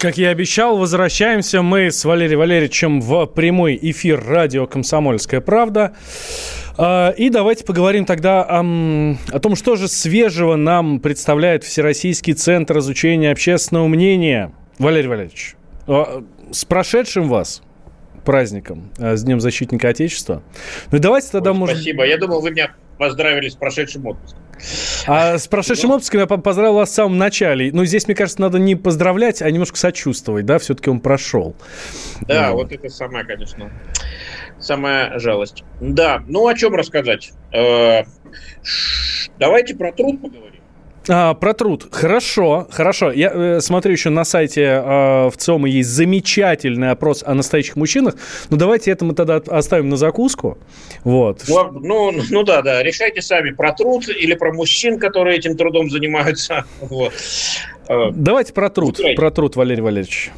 Как я обещал, возвращаемся мы с Валерием Валерьевичем в прямой эфир радио «Комсомольская правда». А, и давайте поговорим тогда о, о том, что же свежего нам представляет Всероссийский центр изучения общественного мнения. Валерий Валерьевич, а, с прошедшим вас праздником, а, с Днем защитника Отечества. Ну давайте тогда, Ой, может... Спасибо. Я думал, вы меня поздравили с прошедшим отпуском. А с прошедшим Ну. отпуском я по- поздравил вас в самом начале. Но здесь, мне кажется, надо не поздравлять, а немножко сочувствовать, да, все-таки он прошел. Да, Ну. вот это самая, конечно, самая жалость. Да, ну о чем рассказать? Э, Давайте про труд поговорим. А, про труд. Хорошо, хорошо. Я э, смотрю еще на сайте э, в ЦИОМа есть замечательный опрос о настоящих мужчинах. Но давайте это мы тогда оставим на закуску. Вот. Ну, ну, ну да, да, решайте сами, про труд или про мужчин, которые этим трудом занимаются. Вот. Э, Давайте про труд. Выбирайте. Про труд, Валерий Валерьевич.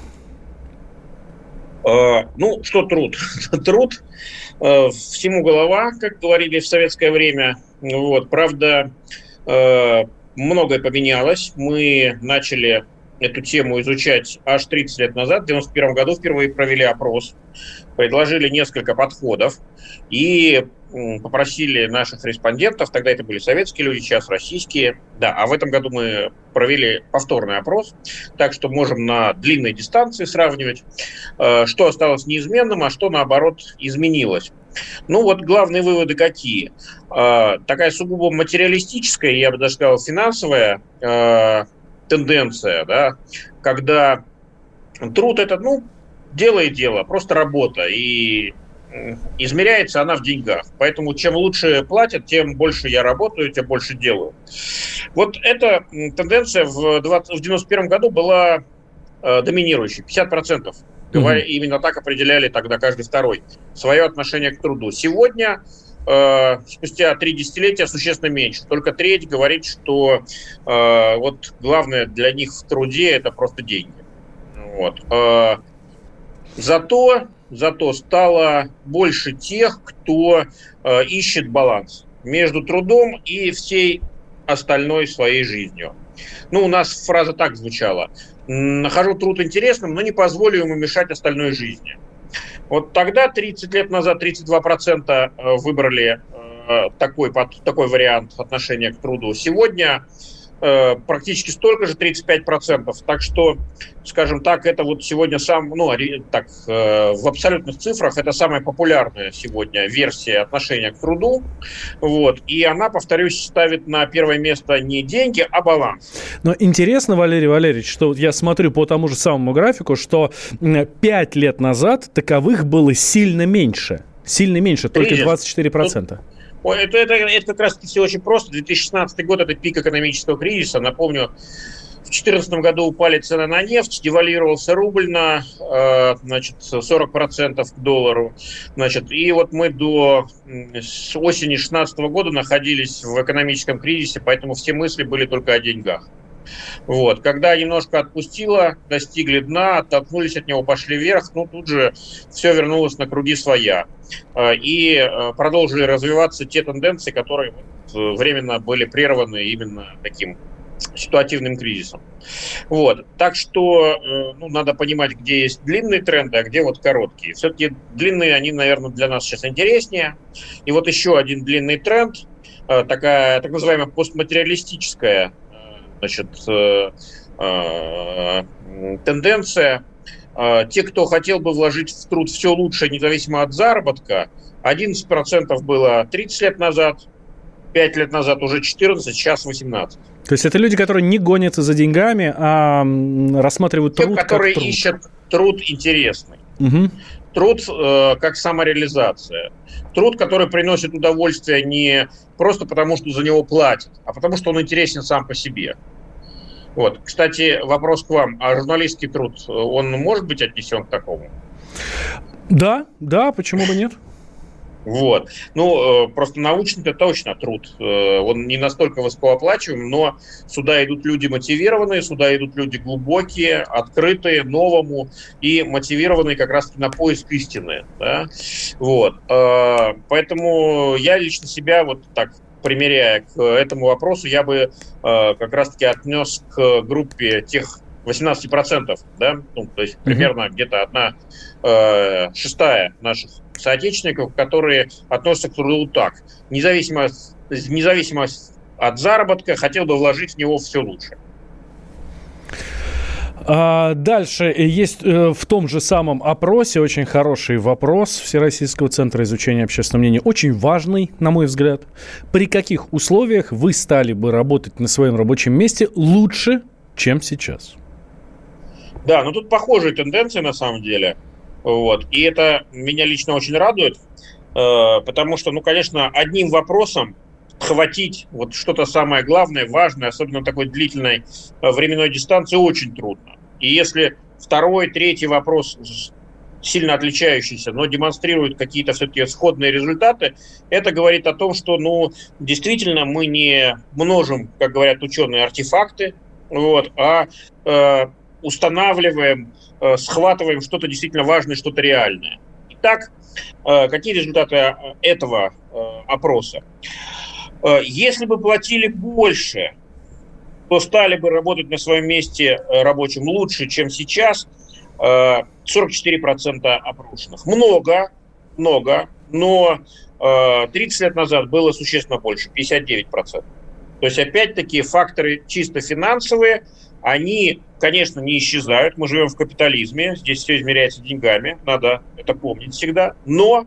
Э, Ну, что труд? Труд э, всему голова, как говорили в советское время. Вот, правда, э, многое поменялось. Мы начали эту тему изучать аж 30 лет назад. В 91 году впервые провели опрос, предложили несколько подходов и попросили наших респондентов, тогда это были советские люди, сейчас российские, да, а в этом году мы провели повторный опрос, так что можем на длинной дистанции сравнивать, э, что осталось неизменным, а что, наоборот, изменилось. Ну вот главные выводы какие? Э, Такая сугубо материалистическая, я бы даже сказал, финансовая э, тенденция, да, когда труд это, ну, дело и дело, просто работа, и измеряется она в деньгах. Поэтому чем лучше платят, тем больше я работаю, тем больше делаю. Вот эта тенденция в, 20, в 91 году была э, доминирующей, 50%. Говоря, Именно так определяли тогда каждый второй свое отношение к труду. Сегодня, э, спустя три десятилетия, существенно меньше. Только треть говорит, что э, вот главное для них в труде это просто деньги. Вот. Э, зато, зато стало больше тех, кто э, ищет баланс между трудом и всей остальной своей жизнью. Ну, у нас фраза так звучала. Нахожу труд интересным, но не позволю ему мешать остальной жизни. Вот тогда, 30 лет назад, 32% э, выбрали э, такой, такой вариант отношения к труду. Сегодня практически столько же, 35%. Так что, скажем так, это вот сегодня сам, ну, так, э, в абсолютных цифрах это самая популярная сегодня версия отношения к труду. Вот. И она, повторюсь, ставит на первое место не деньги, а баланс. Но интересно, Валерий Валерьевич, что я смотрю по тому же самому графику, что м, пять лет назад таковых было сильно меньше. Сильно меньше, только Кризис. 24%. Ой, Это, это, это как раз все очень просто. 2016 год – это пик экономического кризиса. Напомню, в 2014 году упали цены на нефть, девальвировался рубль на э, значит, 40% к доллару. Значит, и вот мы до осени 2016 года находились в экономическом кризисе, поэтому все мысли были только о деньгах. Вот. Когда немножко отпустило, достигли дна, оттолкнулись от него, пошли вверх, ну тут же все вернулось на круги своя. Э, И э, продолжили развиваться те тенденции, которые э, временно были прерваны именно таким ситуативным кризисом. Вот. Так что ну, надо понимать, где есть длинные тренды, а где вот короткие. Все-таки длинные, они, наверное, для нас сейчас интереснее. И вот еще один длинный тренд, такая так называемая постматериалистическая значит, э, э, тенденция. Э, Те, кто хотел бы вложить в труд все лучше, независимо от заработка, 11% было 30 лет назад, 5 лет назад уже 14, сейчас 18. То есть это люди, которые не гонятся за деньгами, а рассматривают Те, труд которые как труд. ищут труд интересный. Мгм. Труд э, как самореализация. Труд, который приносит удовольствие не просто потому, что за него платят, а потому, что он интересен сам по себе. Вот. Кстати, вопрос к вам. А журналистский труд, он может быть отнесен к такому? Да, да, почему бы нет? Вот. Ну, э, просто научный это точно труд. Э, он не настолько высокооплачиваем, но сюда идут люди мотивированные, сюда идут люди глубокие, открытые, новому и мотивированные как раз на поиск истины. Да? Вот. Э, поэтому я лично себя вот так примеряя к этому вопросу, я бы как раз-таки отнес к группе тех 18%, да, ну, то есть примерно mm-hmm. где-то одна э, шестая наших соотечественников, которые относятся к труду так. Независимо, независимо от заработка, хотел бы вложить в него все лучше. А дальше есть э, в том же самом опросе очень хороший вопрос Всероссийского центра изучения общественного мнения, очень важный, на мой взгляд. При каких условиях вы стали бы работать на своем рабочем месте лучше, чем сейчас? Да, ну тут похожие тенденции на самом деле. Вот. И это меня лично очень радует, э, потому что, ну, конечно, одним вопросом хватить вот что-то самое главное, важное, особенно на такой длительной э, временной дистанции, очень трудно. И если второй, третий вопрос сильно отличающийся, но демонстрирует какие-то все-таки сходные результаты, это говорит о том, что, ну, действительно, мы не множим, как говорят ученые, артефакты, вот, а э, устанавливаем, э, схватываем что-то действительно важное, что-то реальное. Итак, э, какие результаты э, этого опроса? Если бы платили больше, то стали бы работать на своем месте рабочим лучше, чем сейчас. 44% опрошенных. Много, много, но 30 лет назад было существенно больше, 59%. То есть, опять-таки, факторы чисто финансовые – они, конечно, не исчезают. Мы живем в капитализме, здесь все измеряется деньгами, надо это помнить всегда. Но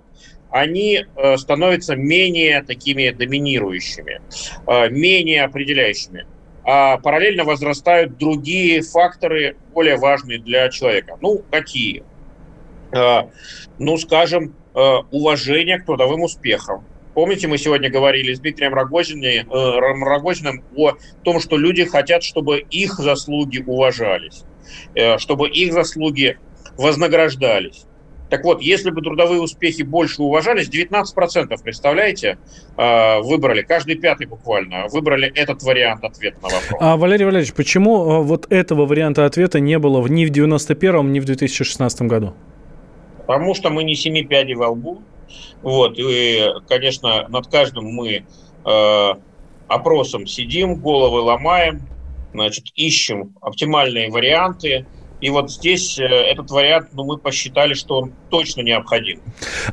они э, становятся менее такими доминирующими, э, менее определяющими. А параллельно возрастают другие факторы, более важные для человека. Ну, какие? Э, ну, скажем, уважение к трудовым успехам, Помните, мы сегодня говорили с Дмитрием Рогозиным, э, Рогозиным о том, что люди хотят, чтобы их заслуги уважались, э, чтобы их заслуги вознаграждались. Так вот, если бы трудовые успехи больше уважались, 19%, представляете, э, выбрали, каждый пятый буквально, выбрали этот вариант ответа на вопрос. А, Валерий Валерьевич, почему вот этого варианта ответа не было ни в 91-м, ни в 2016 году? Потому что мы не семи пядей во лбу, вот, и, конечно, над каждым мы э, опросом сидим, головы ломаем, значит, ищем оптимальные варианты. И вот здесь э, этот вариант, ну, мы посчитали, что он точно необходим.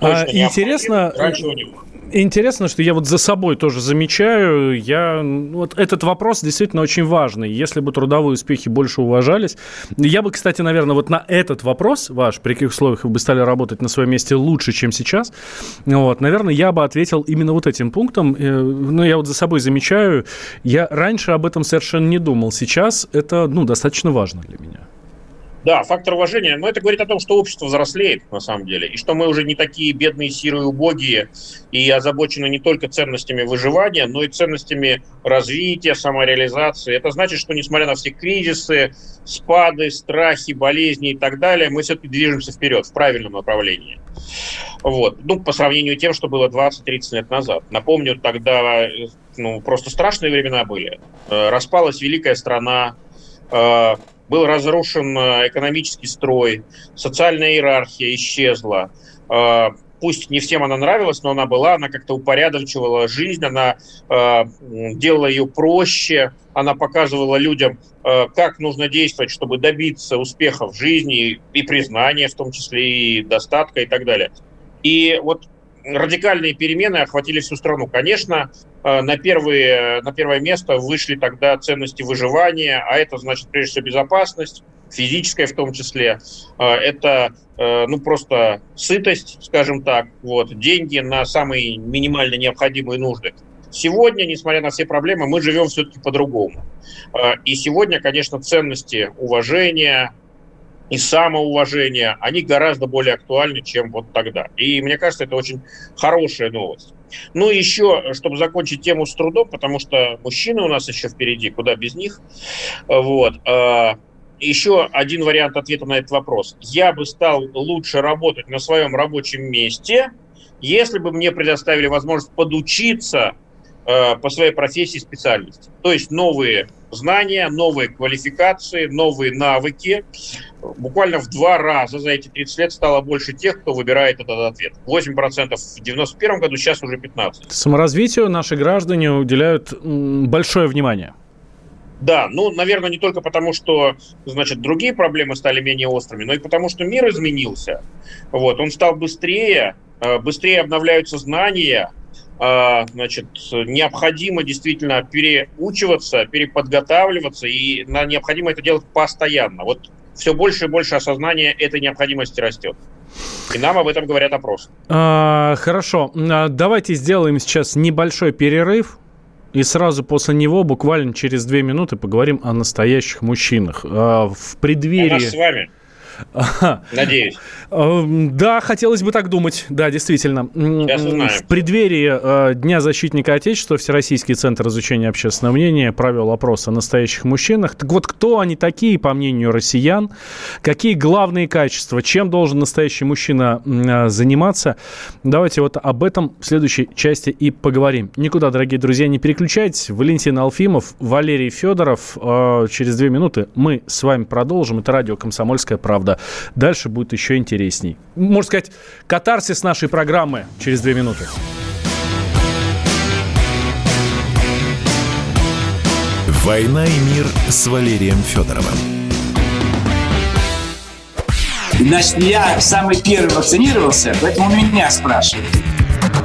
Точно а, необходим. Интересно, раньше его не было. Интересно, что я вот за собой тоже замечаю, я, вот этот вопрос действительно очень важный. Если бы трудовые успехи больше уважались, я бы, кстати, наверное, вот на этот вопрос ваш, при каких условиях вы бы стали работать на своем месте лучше, чем сейчас, вот, наверное, я бы ответил именно вот этим пунктом. Э, но я вот за собой замечаю, я раньше об этом совершенно не думал. Сейчас это, ну, достаточно важно для меня. Да, фактор уважения, но это говорит о том, что общество взрослеет на самом деле, и что мы уже не такие бедные, сирые, убогие, и озабочены не только ценностями выживания, но и ценностями развития, самореализации. Это значит, что несмотря на все кризисы, спады, страхи, болезни и так далее, мы все-таки движемся вперед, в правильном направлении. Вот. Ну, по сравнению с тем, что было 20-30 лет назад. Напомню, тогда ну, просто страшные времена были. Э, распалась великая страна, э, был разрушен э, экономический строй, социальная иерархия исчезла. Э, пусть не всем она нравилась, но она была, она как-то упорядочивала жизнь, она э, делала ее проще, она показывала людям, как нужно действовать, чтобы добиться успеха в жизни и признания, в том числе и достатка и так далее. И вот радикальные перемены охватили всю страну. Конечно, э, на, первые, на первое место вышли тогда ценности выживания, а это значит прежде всего безопасность, физическая в том числе. Э, это э, ну, просто сытость, скажем так, вот, деньги на самые минимально необходимые нужды. Сегодня, несмотря на все проблемы, мы живем все-таки по-другому. И сегодня, конечно, ценности уважения, и самоуважения, они гораздо более актуальны, чем вот тогда. И мне кажется, это очень хорошая новость. Ну и еще, чтобы закончить тему с трудом, потому что мужчины у нас еще впереди, куда без них. Вот. А, еще один вариант ответа на этот вопрос. Я бы стал лучше работать на своем рабочем месте, если бы мне предоставили возможность подучиться по своей профессии специальности. То есть новые знания, новые квалификации, новые навыки. Буквально в два раза за эти 30 лет стало больше тех, кто выбирает этот ответ. 8% в 91 году, сейчас уже 15%. Саморазвитию наши граждане уделяют большое внимание. Да, ну, наверное, не только потому, что, значит, другие проблемы стали менее острыми, но и потому, что мир изменился. Вот, он стал быстрее, э, быстрее обновляются знания, э, значит, необходимо действительно переучиваться, переподготавливаться, и необходимо это делать постоянно. Вот все больше и больше осознания этой необходимости растет. И нам об этом говорят опросы. А, хорошо. А, давайте сделаем сейчас небольшой перерыв. И сразу после него, буквально через две минуты, поговорим о настоящих мужчинах. А, в преддверии... У нас с вами. Надеюсь. Эм, да, хотелось бы так думать. Да, действительно. Сейчас узнаем. В преддверии э, Дня защитника Отечества Всероссийский центр изучения общественного мнения провел опрос о настоящих мужчинах. Так вот, кто они такие, по мнению россиян? Какие главные качества? Чем должен настоящий мужчина э, заниматься? Давайте вот об этом в следующей части и поговорим. Никуда, дорогие друзья, не переключайтесь. Валентин Алфимов, Валерий Федоров. Э, через две минуты мы с вами продолжим. Это радио «Комсомольская правда» правда. Дальше будет еще интересней. Можно сказать, катарсис нашей программы через две минуты. «Война и мир» с Валерием Федоровым. Значит, я самый первый вакцинировался, поэтому меня спрашивают.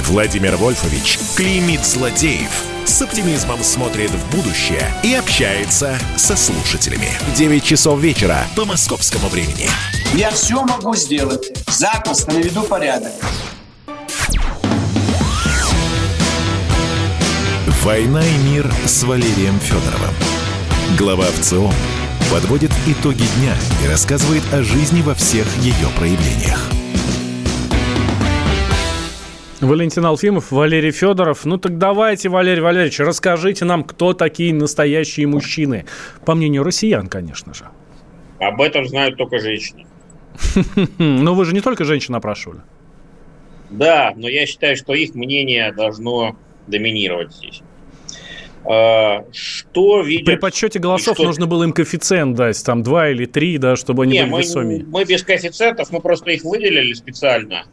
Владимир Вольфович клеймит злодеев – с оптимизмом смотрит в будущее и общается со слушателями. 9 часов вечера по московскому времени. Я все могу сделать. Запросто наведу порядок. «Война и мир» с Валерием Федоровым. Глава ВЦО подводит итоги дня и рассказывает о жизни во всех ее проявлениях. Валентин Алфимов, Валерий Федоров. Ну так давайте, Валерий Валерьевич, расскажите нам, кто такие настоящие мужчины. По мнению россиян, конечно же. Об этом знают только женщины. Но вы же не только женщин опрашивали. Да, но я считаю, что их мнение должно доминировать здесь. А, что видят... При подсчете голосов что... нужно было им коэффициент дать, там два или три, да, чтобы они Не, были мы, весомее. Мы без коэффициентов, мы просто их выделили специально.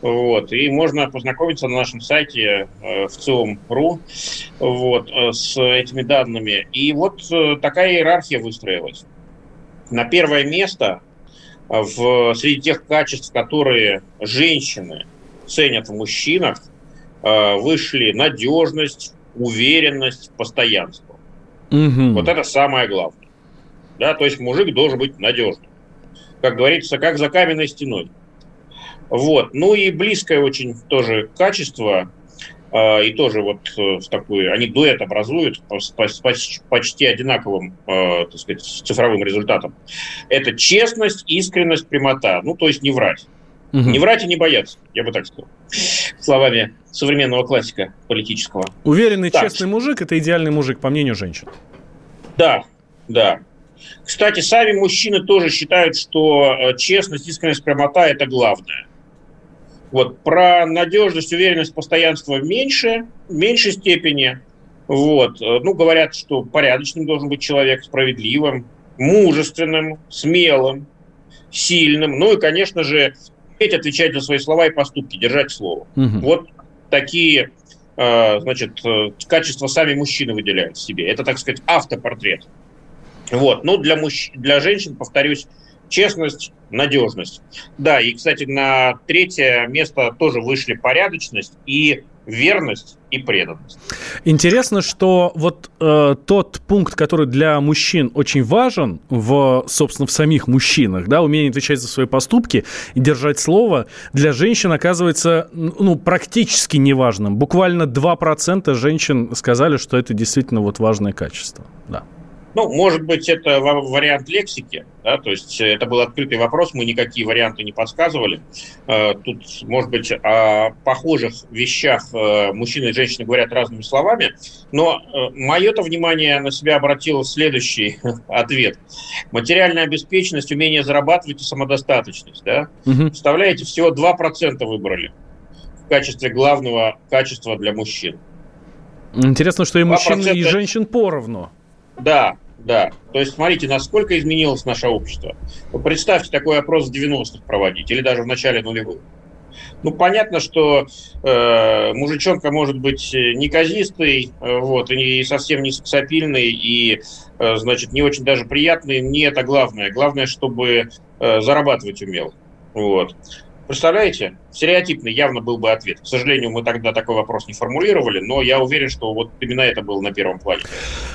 Вот, и можно познакомиться на нашем сайте э, в ЦИОМ.ру вот, э, с этими данными. И вот э, такая иерархия выстроилась. На первое место в, среди тех качеств, которые женщины ценят в мужчинах, вышли надежность, уверенность, постоянство. Угу. Вот это самое главное. Да, то есть мужик должен быть надежным. Как говорится, как за каменной стеной. Вот. Ну и близкое очень тоже качество, э, и тоже вот э, такую, они дуэт образуют с, с почти одинаковым, э, так сказать, цифровым результатом. Это честность, искренность, прямота. Ну, то есть не врать. Угу. Не врать и не бояться, я бы так сказал. Словами современного классика политического. Уверенный, так. честный мужик – это идеальный мужик, по мнению женщин. Да, да. Кстати, сами мужчины тоже считают, что э, честность, искренность, прямота – это главное. Вот. Про надежность, уверенность, постоянство меньше, в меньшей степени. Вот. Ну, говорят, что порядочным должен быть человек, справедливым, мужественным, смелым, сильным. Ну и, конечно же, уметь отвечать за свои слова и поступки, держать слово. Угу. Вот такие э, значит, э, качества сами мужчины выделяют в себе. Это, так сказать, автопортрет. Вот. Ну, для, мужч... для женщин, повторюсь, честность, надежность. Да, и, кстати, на третье место тоже вышли порядочность и верность и преданность. Интересно, что вот э, тот пункт, который для мужчин очень важен в, собственно, в самих мужчинах, да, умение отвечать за свои поступки и держать слово, для женщин оказывается, ну, практически неважным. Буквально 2% женщин сказали, что это действительно вот важное качество. Да. Ну, может быть, это вариант лексики, да, то есть это был открытый вопрос, мы никакие варианты не подсказывали. Э, тут, может быть, о похожих вещах э, мужчины и женщины говорят разными словами, но э, мое-то внимание на себя обратило следующий ответ. Материальная обеспеченность, умение зарабатывать и самодостаточность. Да? Угу. Представляете, всего 2% выбрали в качестве главного качества для мужчин. Интересно, что и мужчин, и женщин поровну. Да, да. То есть, смотрите, насколько изменилось наше общество. Вы представьте такой опрос в 90-х проводить, или даже в начале нулевых. Ну, понятно, что э, мужичонка может быть неказистый, э, вот, и совсем не сексапильный, и, э, значит, не очень даже приятный. Не это главное. Главное, чтобы э, зарабатывать умел. Вот. Представляете? Стереотипный явно был бы ответ. К сожалению, мы тогда такой вопрос не формулировали, но я уверен, что вот именно это было на первом плане.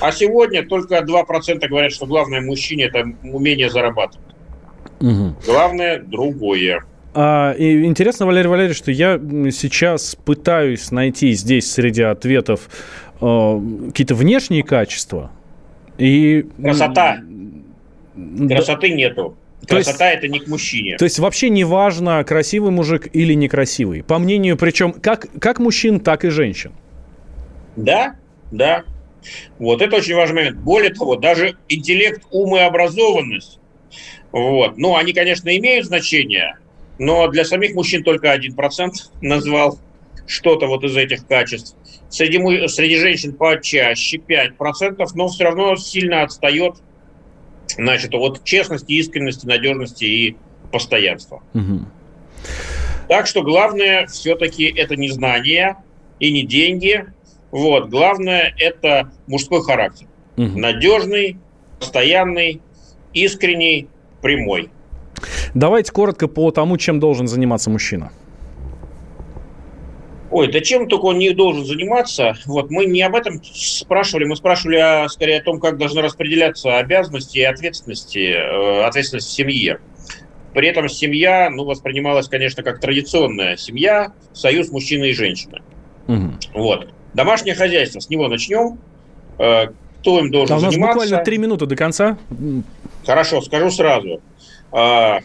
А сегодня только 2% говорят, что главное мужчине – это умение зарабатывать. Угу. Главное – другое. А, и интересно, Валерий Валерьевич, что я сейчас пытаюсь найти здесь среди ответов э, какие-то внешние качества. И... Красота. Красоты нету. Красота есть, это не к мужчине. То есть вообще не важно, красивый мужик или некрасивый. По мнению, причем как, как мужчин, так и женщин. Да, да. Вот это очень важный момент. Более того, даже интеллект, ум и образованность, вот, ну, они, конечно, имеют значение, но для самих мужчин только 1% назвал что-то вот из этих качеств. Среди, среди женщин почаще 5%, но все равно сильно отстает Значит, вот честности, искренности, надежности и постоянства. Угу. Так что главное все-таки это не знание и не деньги. Вот, главное это мужской характер. Угу. Надежный, постоянный, искренний, прямой. Давайте коротко по тому, чем должен заниматься мужчина. Ой, да чем только он не должен заниматься. Вот мы не об этом спрашивали, мы спрашивали о, скорее о том, как должны распределяться обязанности и ответственности, э, ответственность в семье. При этом семья, ну, воспринималась, конечно, как традиционная семья, союз мужчины и женщины. Угу. Вот. Домашнее хозяйство, с него начнем. Э, кто им должен заниматься? у нас буквально три минуты до конца. Хорошо, скажу сразу. Э,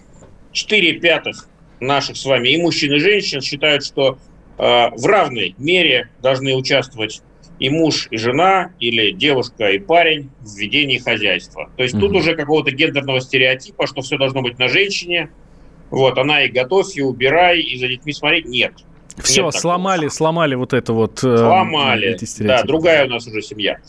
четыре пятых наших с вами и мужчин, и женщин считают, что в равной мере должны участвовать и муж, и жена, или девушка и парень в ведении хозяйства. То есть угу. тут уже какого-то гендерного стереотипа, что все должно быть на женщине. Вот, она и готовь, и убирай, и за детьми смотреть. Нет. Все, Нет сломали, такого. сломали вот это вот. Э, сломали. да, другая у нас уже семья.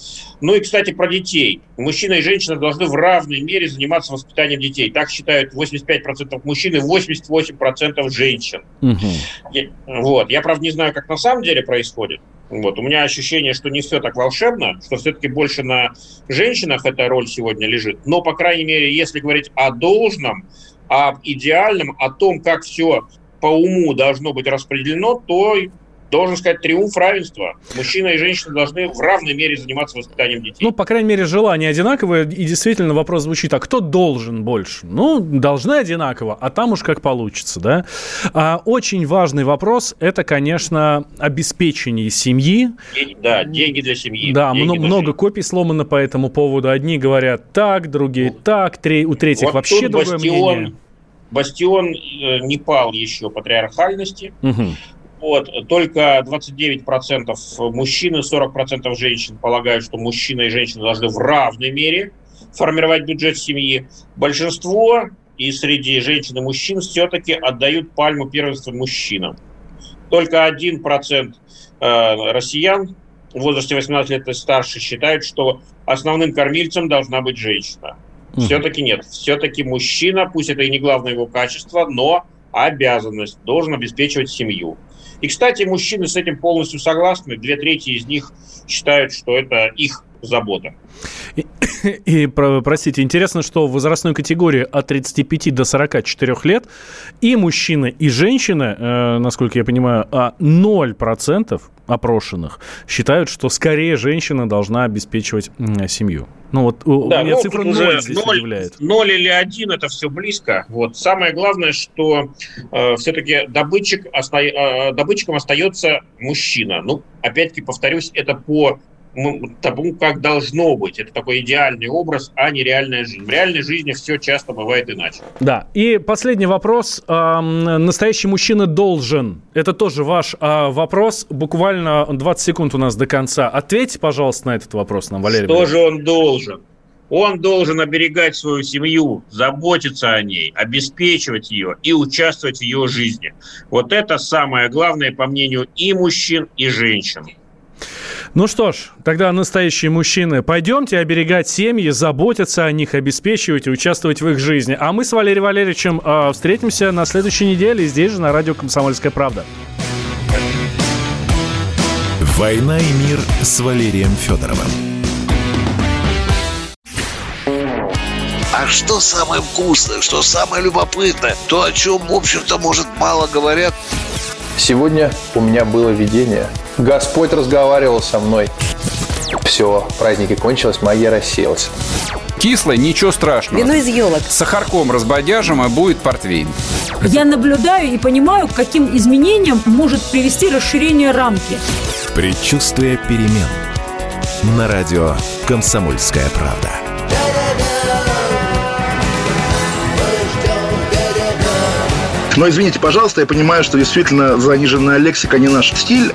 Ну и, кстати, про детей. Мужчина и женщина должны в равной мере заниматься воспитанием детей. Так считают 85% мужчин и 88% женщин. Угу. Я, вот. Я, правда, не знаю, как на самом деле происходит. Вот. У меня ощущение, что не все так волшебно, что все-таки больше на женщинах эта роль сегодня лежит. Но, по крайней мере, если говорить о должном, об идеальном, о том, как все по уму должно быть распределено, то должен сказать, триумф равенства. Мужчина и женщина должны в равной мере заниматься воспитанием детей. Ну, по крайней мере, желание одинаковое, и действительно вопрос звучит, а кто должен больше? Ну, должны одинаково, а там уж как получится, да? А, очень важный вопрос, это, конечно, обеспечение семьи. Деньги, да, деньги для семьи. Да, деньги много, много копий сломано по этому поводу. Одни говорят так, другие вот. так, три, у третьих вот вообще другое бастион, мнение бастион э, не пал еще патриархальности. Угу. Вот, только 29% мужчин и 40% женщин полагают, что мужчина и женщина должны в равной мере формировать бюджет семьи. Большинство и среди женщин и мужчин все-таки отдают пальму первенства мужчинам. Только 1% э, россиян в возрасте 18 лет и старше считают, что основным кормильцем должна быть женщина. Все-таки нет. Все-таки мужчина, пусть это и не главное его качество, но обязанность, должен обеспечивать семью. И, кстати, мужчины с этим полностью согласны. Две трети из них считают, что это их забота. И, и простите, интересно, что в возрастной категории от 35 до 44 лет и мужчина, и женщина, э, насколько я понимаю, 0% а опрошенных считают, что скорее женщина должна обеспечивать семью. Ну вот да, у меня ну, цифра 0 уже здесь 0, удивляет. 0 или 1 это все близко. Вот. Самое главное, что э, все-таки добытчик оста... э, добытчиком остается мужчина. Ну, опять-таки повторюсь, это по тому, как должно быть. Это такой идеальный образ, а не реальная жизнь. В реальной жизни все часто бывает иначе. Да. И последний вопрос. Настоящий мужчина должен. Это тоже ваш а, вопрос. Буквально 20 секунд у нас до конца. Ответьте, пожалуйста, на этот вопрос нам, Валерий. Что же он должен? Он должен оберегать свою семью, заботиться о ней, обеспечивать ее и участвовать в ее жизни. Вот это самое главное, по мнению и мужчин, и женщин. Ну что ж, тогда настоящие мужчины, пойдемте оберегать семьи, заботиться о них, обеспечивать и участвовать в их жизни. А мы с Валерием Валерьевичем э, встретимся на следующей неделе здесь же на радио «Комсомольская правда». «Война и мир» с Валерием Федоровым. А что самое вкусное, что самое любопытное, то, о чем, в общем-то, может, мало говорят – Сегодня у меня было видение. Господь разговаривал со мной. Все, праздники кончились, магия рассеялась. Кислое, ничего страшного. Вино из елок. С сахарком разбодяжим, и будет портвейн. Я наблюдаю и понимаю, к каким изменениям может привести расширение рамки. Предчувствие перемен. На радио «Комсомольская правда». Но извините, пожалуйста, я понимаю, что действительно заниженная лексика не наш стиль.